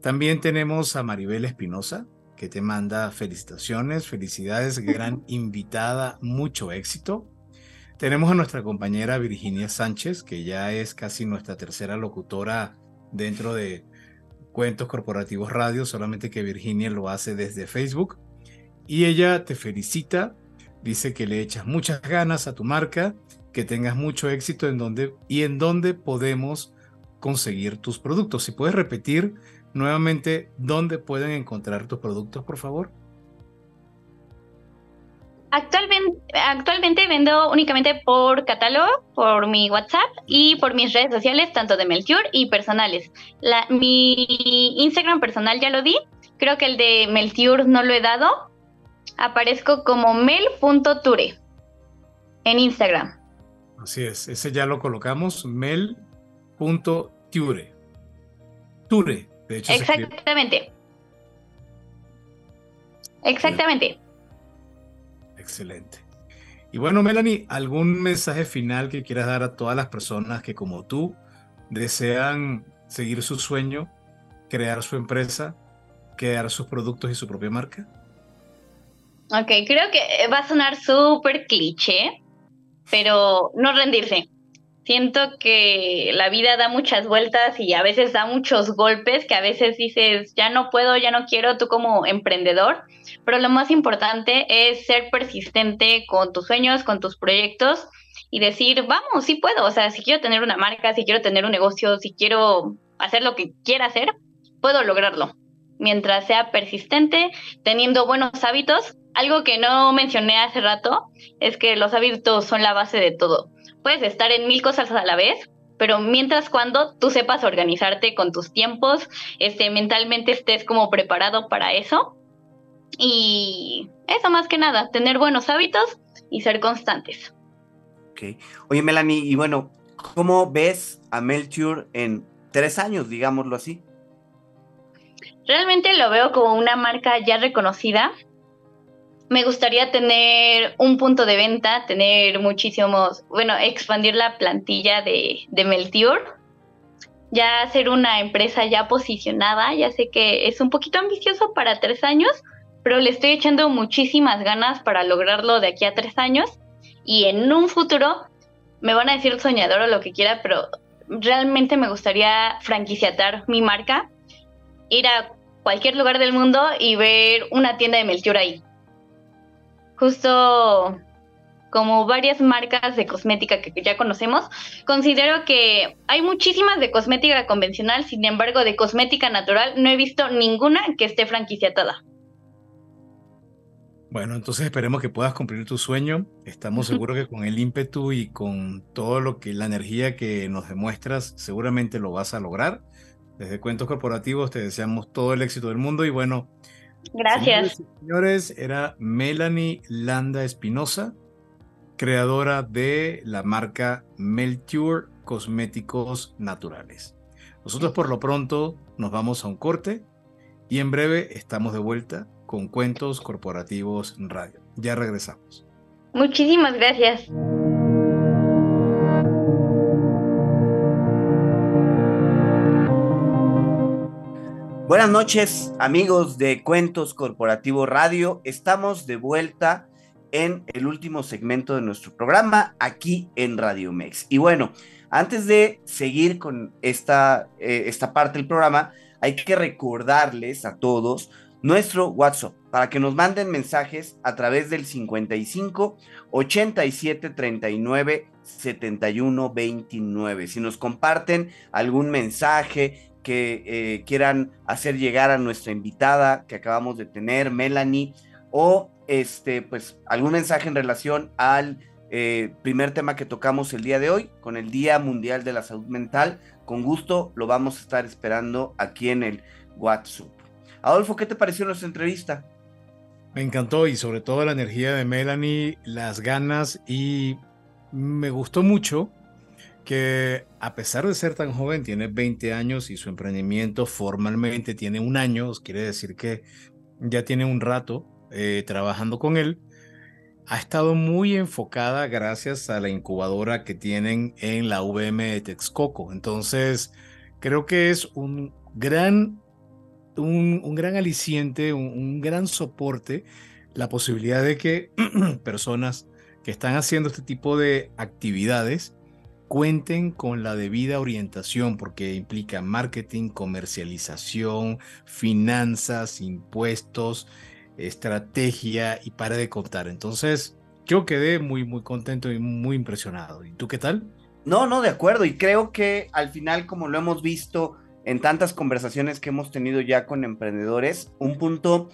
También tenemos a Maribel Espinosa, que te manda felicitaciones, felicidades, gran invitada, mucho éxito. Tenemos a nuestra compañera Virginia Sánchez, que ya es casi nuestra tercera locutora dentro de Cuentos Corporativos Radio, solamente que Virginia lo hace desde Facebook. Y ella te felicita dice que le echas muchas ganas a tu marca, que tengas mucho éxito en donde y en dónde podemos conseguir tus productos. Si puedes repetir nuevamente dónde pueden encontrar tus productos, por favor. Actualmente, actualmente vendo únicamente por catálogo, por mi WhatsApp y por mis redes sociales, tanto de Melchior y personales. La, mi Instagram personal ya lo di, creo que el de Melchior no lo he dado. Aparezco como mel.ture en Instagram. Así es, ese ya lo colocamos, mel.ture. Ture, de hecho. Exactamente. Exactamente. Excelente. Y bueno, Melanie, ¿algún mensaje final que quieras dar a todas las personas que como tú desean seguir su sueño, crear su empresa, crear sus productos y su propia marca? Ok, creo que va a sonar súper cliché, pero no rendirse. Siento que la vida da muchas vueltas y a veces da muchos golpes que a veces dices, ya no puedo, ya no quiero, tú como emprendedor, pero lo más importante es ser persistente con tus sueños, con tus proyectos y decir, vamos, sí puedo, o sea, si quiero tener una marca, si quiero tener un negocio, si quiero hacer lo que quiera hacer, puedo lograrlo. Mientras sea persistente, teniendo buenos hábitos, algo que no mencioné hace rato es que los hábitos son la base de todo puedes estar en mil cosas a la vez, pero mientras cuando tú sepas organizarte con tus tiempos, este, mentalmente estés como preparado para eso. Y eso más que nada, tener buenos hábitos y ser constantes. Ok. Oye, Melanie, y bueno, ¿cómo ves a Melchior en tres años, digámoslo así? Realmente lo veo como una marca ya reconocida, me gustaría tener un punto de venta, tener muchísimos, bueno, expandir la plantilla de, de ya ser una empresa ya posicionada, ya sé que es un poquito ambicioso para tres años, pero le estoy echando muchísimas ganas para lograrlo de aquí a tres años. Y en un futuro me van a decir soñador o lo que quiera, pero realmente me gustaría franquiciatar mi marca, ir a cualquier lugar del mundo y ver una tienda de Meltior ahí justo como varias marcas de cosmética que ya conocemos, considero que hay muchísimas de cosmética convencional, sin embargo, de cosmética natural no he visto ninguna que esté franquiciatada. Bueno, entonces esperemos que puedas cumplir tu sueño. Estamos seguros que con el ímpetu y con todo lo que la energía que nos demuestras, seguramente lo vas a lograr. Desde Cuentos Corporativos te deseamos todo el éxito del mundo y bueno, Gracias. Señores, era Melanie Landa Espinosa, creadora de la marca Melture Cosméticos Naturales. Nosotros por lo pronto nos vamos a un corte y en breve estamos de vuelta con Cuentos Corporativos Radio. Ya regresamos. Muchísimas gracias. Buenas noches, amigos de Cuentos Corporativo Radio. Estamos de vuelta en el último segmento de nuestro programa aquí en Radio Mex. Y bueno, antes de seguir con esta, eh, esta parte del programa, hay que recordarles a todos nuestro WhatsApp para que nos manden mensajes a través del 55 87 39 71 29. Si nos comparten algún mensaje, que eh, quieran hacer llegar a nuestra invitada que acabamos de tener, Melanie, o este, pues algún mensaje en relación al eh, primer tema que tocamos el día de hoy, con el Día Mundial de la Salud Mental. Con gusto lo vamos a estar esperando aquí en el WhatsApp. Adolfo, ¿qué te pareció nuestra entrevista? Me encantó y sobre todo la energía de Melanie, las ganas y me gustó mucho que a pesar de ser tan joven, tiene 20 años y su emprendimiento formalmente tiene un año, quiere decir que ya tiene un rato eh, trabajando con él. Ha estado muy enfocada gracias a la incubadora que tienen en la VM de Texcoco. Entonces, creo que es un gran, un, gran aliciente, un gran soporte la posibilidad de que personas que están haciendo este tipo de actividades cuenten con la debida orientación porque implica marketing, comercialización, finanzas, impuestos, estrategia y para de contar. Entonces, yo quedé muy, muy contento y muy impresionado. ¿Y tú qué tal? No, no, de acuerdo. Y creo que al final, como lo hemos visto en tantas conversaciones que hemos tenido ya con emprendedores, un punto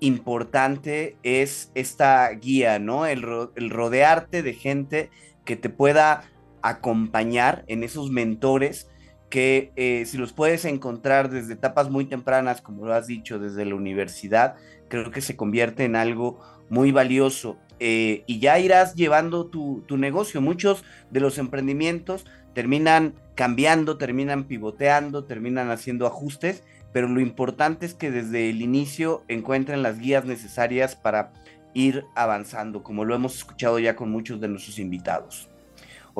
importante es esta guía, ¿no? El, rodearte de gente que te pueda acompañar en esos mentores que eh, si los puedes encontrar desde etapas muy tempranas, como lo has dicho, desde la universidad, creo que se convierte en algo muy valioso. Eh, y ya irás llevando tu, tu, negocio. Muchos de los emprendimientos terminan cambiando, terminan pivoteando, terminan haciendo ajustes, pero lo importante es que desde el inicio encuentren las guías necesarias para ir avanzando, como lo hemos escuchado ya con muchos de nuestros invitados.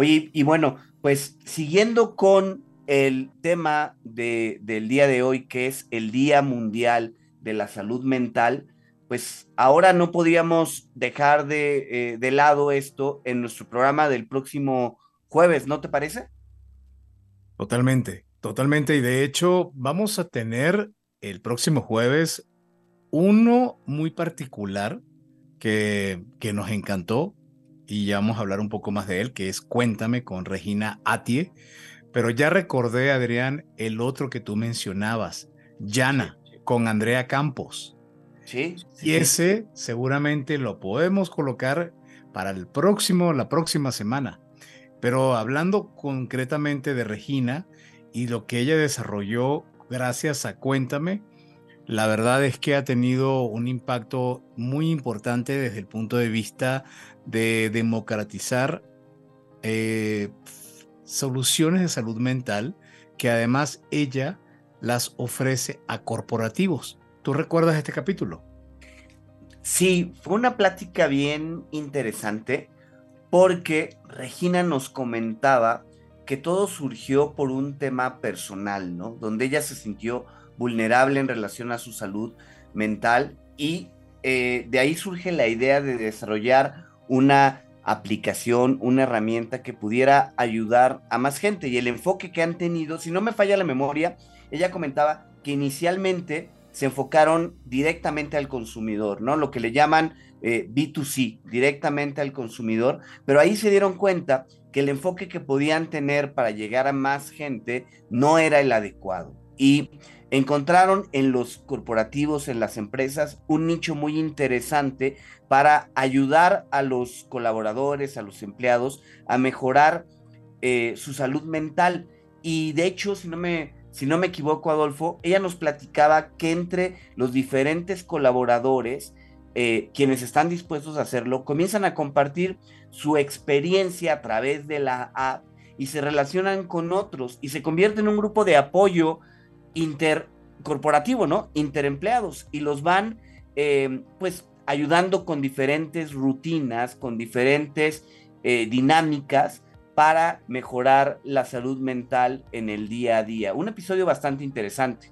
Oye, y bueno, pues siguiendo con el tema de, del día de hoy, que es el Día Mundial de la Salud Mental, pues ahora no podíamos dejar de, eh, de lado esto en nuestro programa del próximo jueves, ¿no te parece? Totalmente, totalmente. Y de hecho, vamos a tener el próximo jueves uno muy particular que, que nos encantó y ya vamos a hablar un poco más de él, que es Cuéntame con Regina Atie. Pero ya recordé, Adrián, el otro que tú mencionabas, Yana, con Andrea Campos. Sí. y ese seguramente lo podemos colocar para el próximo, la próxima semana. Pero hablando concretamente de Regina y lo que ella desarrolló gracias a Cuéntame, la verdad es que ha tenido un impacto muy importante desde el punto de vista de democratizar eh, soluciones de salud mental que además ella las ofrece a corporativos. ¿Tú recuerdas este capítulo? Sí, fue una plática bien interesante porque Regina nos comentaba que todo surgió por un tema personal, ¿no? Donde ella se sintió vulnerable en relación a su salud mental y eh, de ahí surge la idea de desarrollar una aplicación, una herramienta que pudiera ayudar a más gente. Y el enfoque que han tenido, si no me falla la memoria, ella comentaba que inicialmente se enfocaron directamente al consumidor, ¿no? Lo que le llaman eh, B2C, directamente al consumidor, pero ahí se dieron cuenta que el enfoque que podían tener para llegar a más gente no era el adecuado. Y encontraron en los corporativos, en las empresas, un nicho muy interesante para ayudar a los colaboradores, a los empleados, a mejorar eh, su salud mental. Y de hecho, si no me si no me equivoco, Adolfo, ella nos platicaba que entre los diferentes colaboradores, eh, quienes están dispuestos a hacerlo, comienzan a compartir su experiencia a través de la app y se relacionan con otros y se convierte en un grupo de apoyo intercorporativo, ¿no? Interempleados y los van, eh, pues, ayudando con diferentes rutinas, con diferentes eh, dinámicas para mejorar la salud mental en el día a día. Un episodio bastante interesante.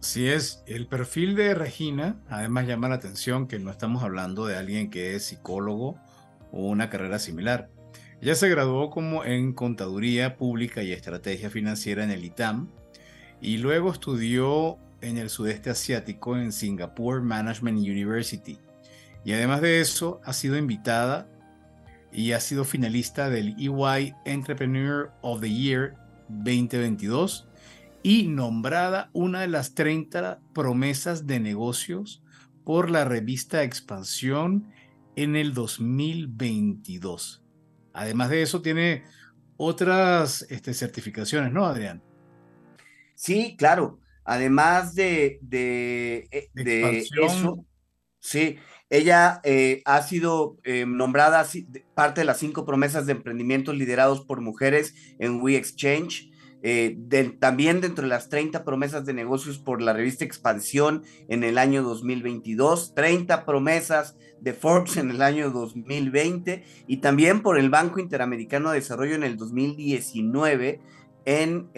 Sí es, el perfil de Regina además llama la atención que no estamos hablando de alguien que es psicólogo o una carrera similar. Ella se graduó como en Contaduría Pública y Estrategia Financiera en el ITAM y luego estudió en el sudeste asiático en Singapore Management University. Y además de eso, ha sido invitada y ha sido finalista del EY Entrepreneur of the Year 2022 y nombrada una de las 30 promesas de negocios por la revista Expansión en el 2022. Además de eso, tiene otras este, certificaciones, ¿no, Adrián? Sí, claro. Además de, de, eh, de eso, sí, ella eh, ha sido eh, nombrada parte de las cinco promesas de emprendimientos liderados por mujeres en We Exchange. Eh, también dentro de las 30 promesas de negocios por la revista Expansión en el año 2022, 30 promesas de Forbes en el año 2020 y también por el Banco Interamericano de Desarrollo en el 2019 en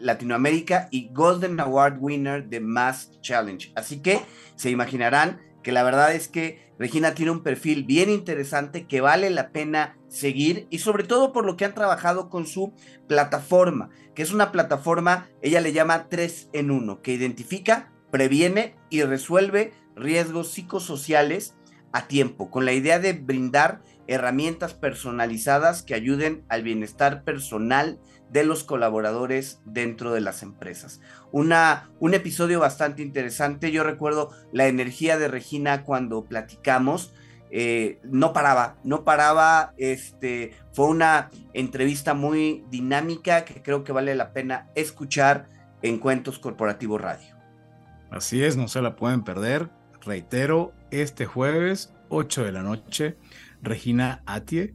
Latinoamérica y Golden Award Winner de Mass Challenge. Así que se imaginarán que la verdad es que Regina tiene un perfil bien interesante que vale la pena seguir y sobre todo por lo que han trabajado con su plataforma, que es una plataforma, ella le llama 3 en 1, que identifica, previene y resuelve riesgos psicosociales a tiempo, con la idea de brindar herramientas personalizadas que ayuden al bienestar personal de los colaboradores dentro de las empresas. Una, un episodio bastante interesante. Yo recuerdo la energía de Regina cuando platicamos. Eh, no paraba, no paraba. Este, fue una entrevista muy dinámica que creo que vale la pena escuchar en Cuentos Corporativos Radio. Así es, no se la pueden perder. Reitero, este jueves, 8 de la noche, Regina Atie.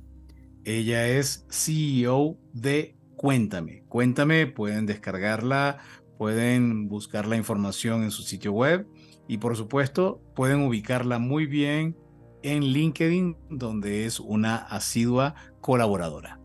Ella es CEO de Cuéntame. Cuéntame, pueden descargarla, pueden buscar la información en su sitio web y por supuesto pueden ubicarla muy bien en LinkedIn, donde es una asidua colaboradora.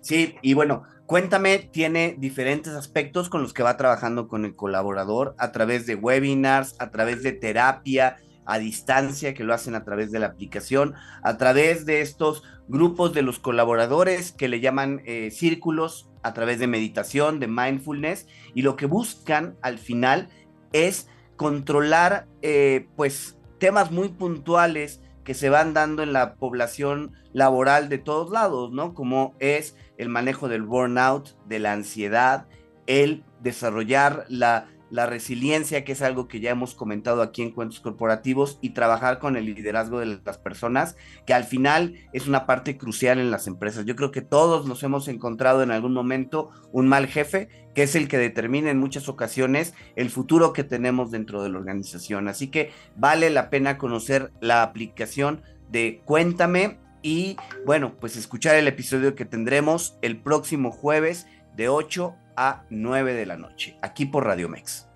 Sí, y bueno, Cuéntame tiene diferentes aspectos con los que va trabajando con el colaborador a través de webinars, a través de terapia, a distancia que lo hacen a través de la aplicación, a través de estos grupos de los colaboradores que le llaman eh, círculos, a través de meditación, de mindfulness, y lo que buscan al final es controlar eh, pues temas muy puntuales que se van dando en la población laboral de todos lados, ¿no? Como es el manejo del burnout, de la ansiedad, el desarrollar la la resiliencia, que es algo que ya hemos comentado aquí en Cuentos Corporativos, y trabajar con el liderazgo de las personas, que al final es una parte crucial en las empresas. Yo creo que todos nos hemos encontrado en algún momento un mal jefe, que es el que determina en muchas ocasiones el futuro que tenemos dentro de la organización. Así que vale la pena conocer la aplicación de Cuéntame y bueno, pues escuchar el episodio que tendremos el próximo jueves de 8 a 9 de la noche, aquí por Radio Mex.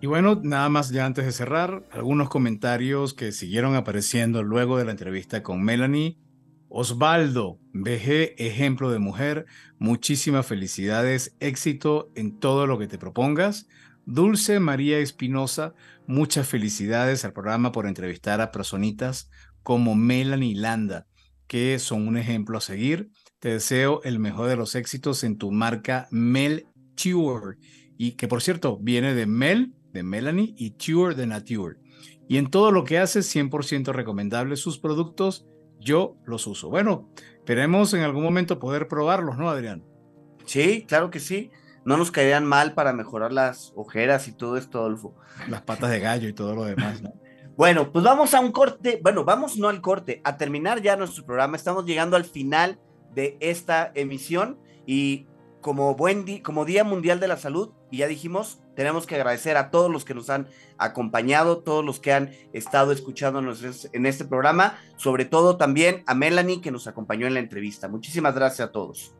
Y bueno, nada más ya antes de cerrar, algunos comentarios que siguieron apareciendo luego de la entrevista con Melanie. Osvaldo, BG, ejemplo de mujer, muchísimas felicidades, éxito en todo lo que te propongas. Dulce María Espinosa, muchas felicidades al programa por entrevistar a personitas como Melanie Landa, que son un ejemplo a seguir. Te deseo el mejor de los éxitos en tu marca Mel Tour y que por cierto viene de Mel, de Melanie y Tour de Nature. Y en todo lo que haces, 100% recomendable sus productos. Yo los uso. Bueno, esperemos en algún momento poder probarlos, ¿no, Adrián? Sí, claro que sí. No nos caerían mal para mejorar las ojeras y todo esto, Adolfo. Las patas de gallo y todo lo demás, ¿no? bueno, pues vamos a un corte. Bueno, vamos no al corte, a terminar ya nuestro programa. Estamos llegando al final de esta emisión y como buen como Día Mundial de la Salud, y ya dijimos, tenemos que agradecer a todos los que nos han acompañado, todos los que han estado escuchándonos en este programa, sobre todo también a Melanie que nos acompañó en la entrevista. Muchísimas gracias a todos.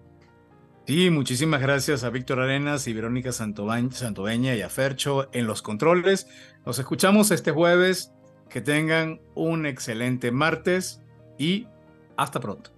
Sí, muchísimas gracias a Víctor Arenas y Verónica Santoveña y a Fercho en los controles. Nos escuchamos este jueves. Que tengan un excelente martes y hasta pronto.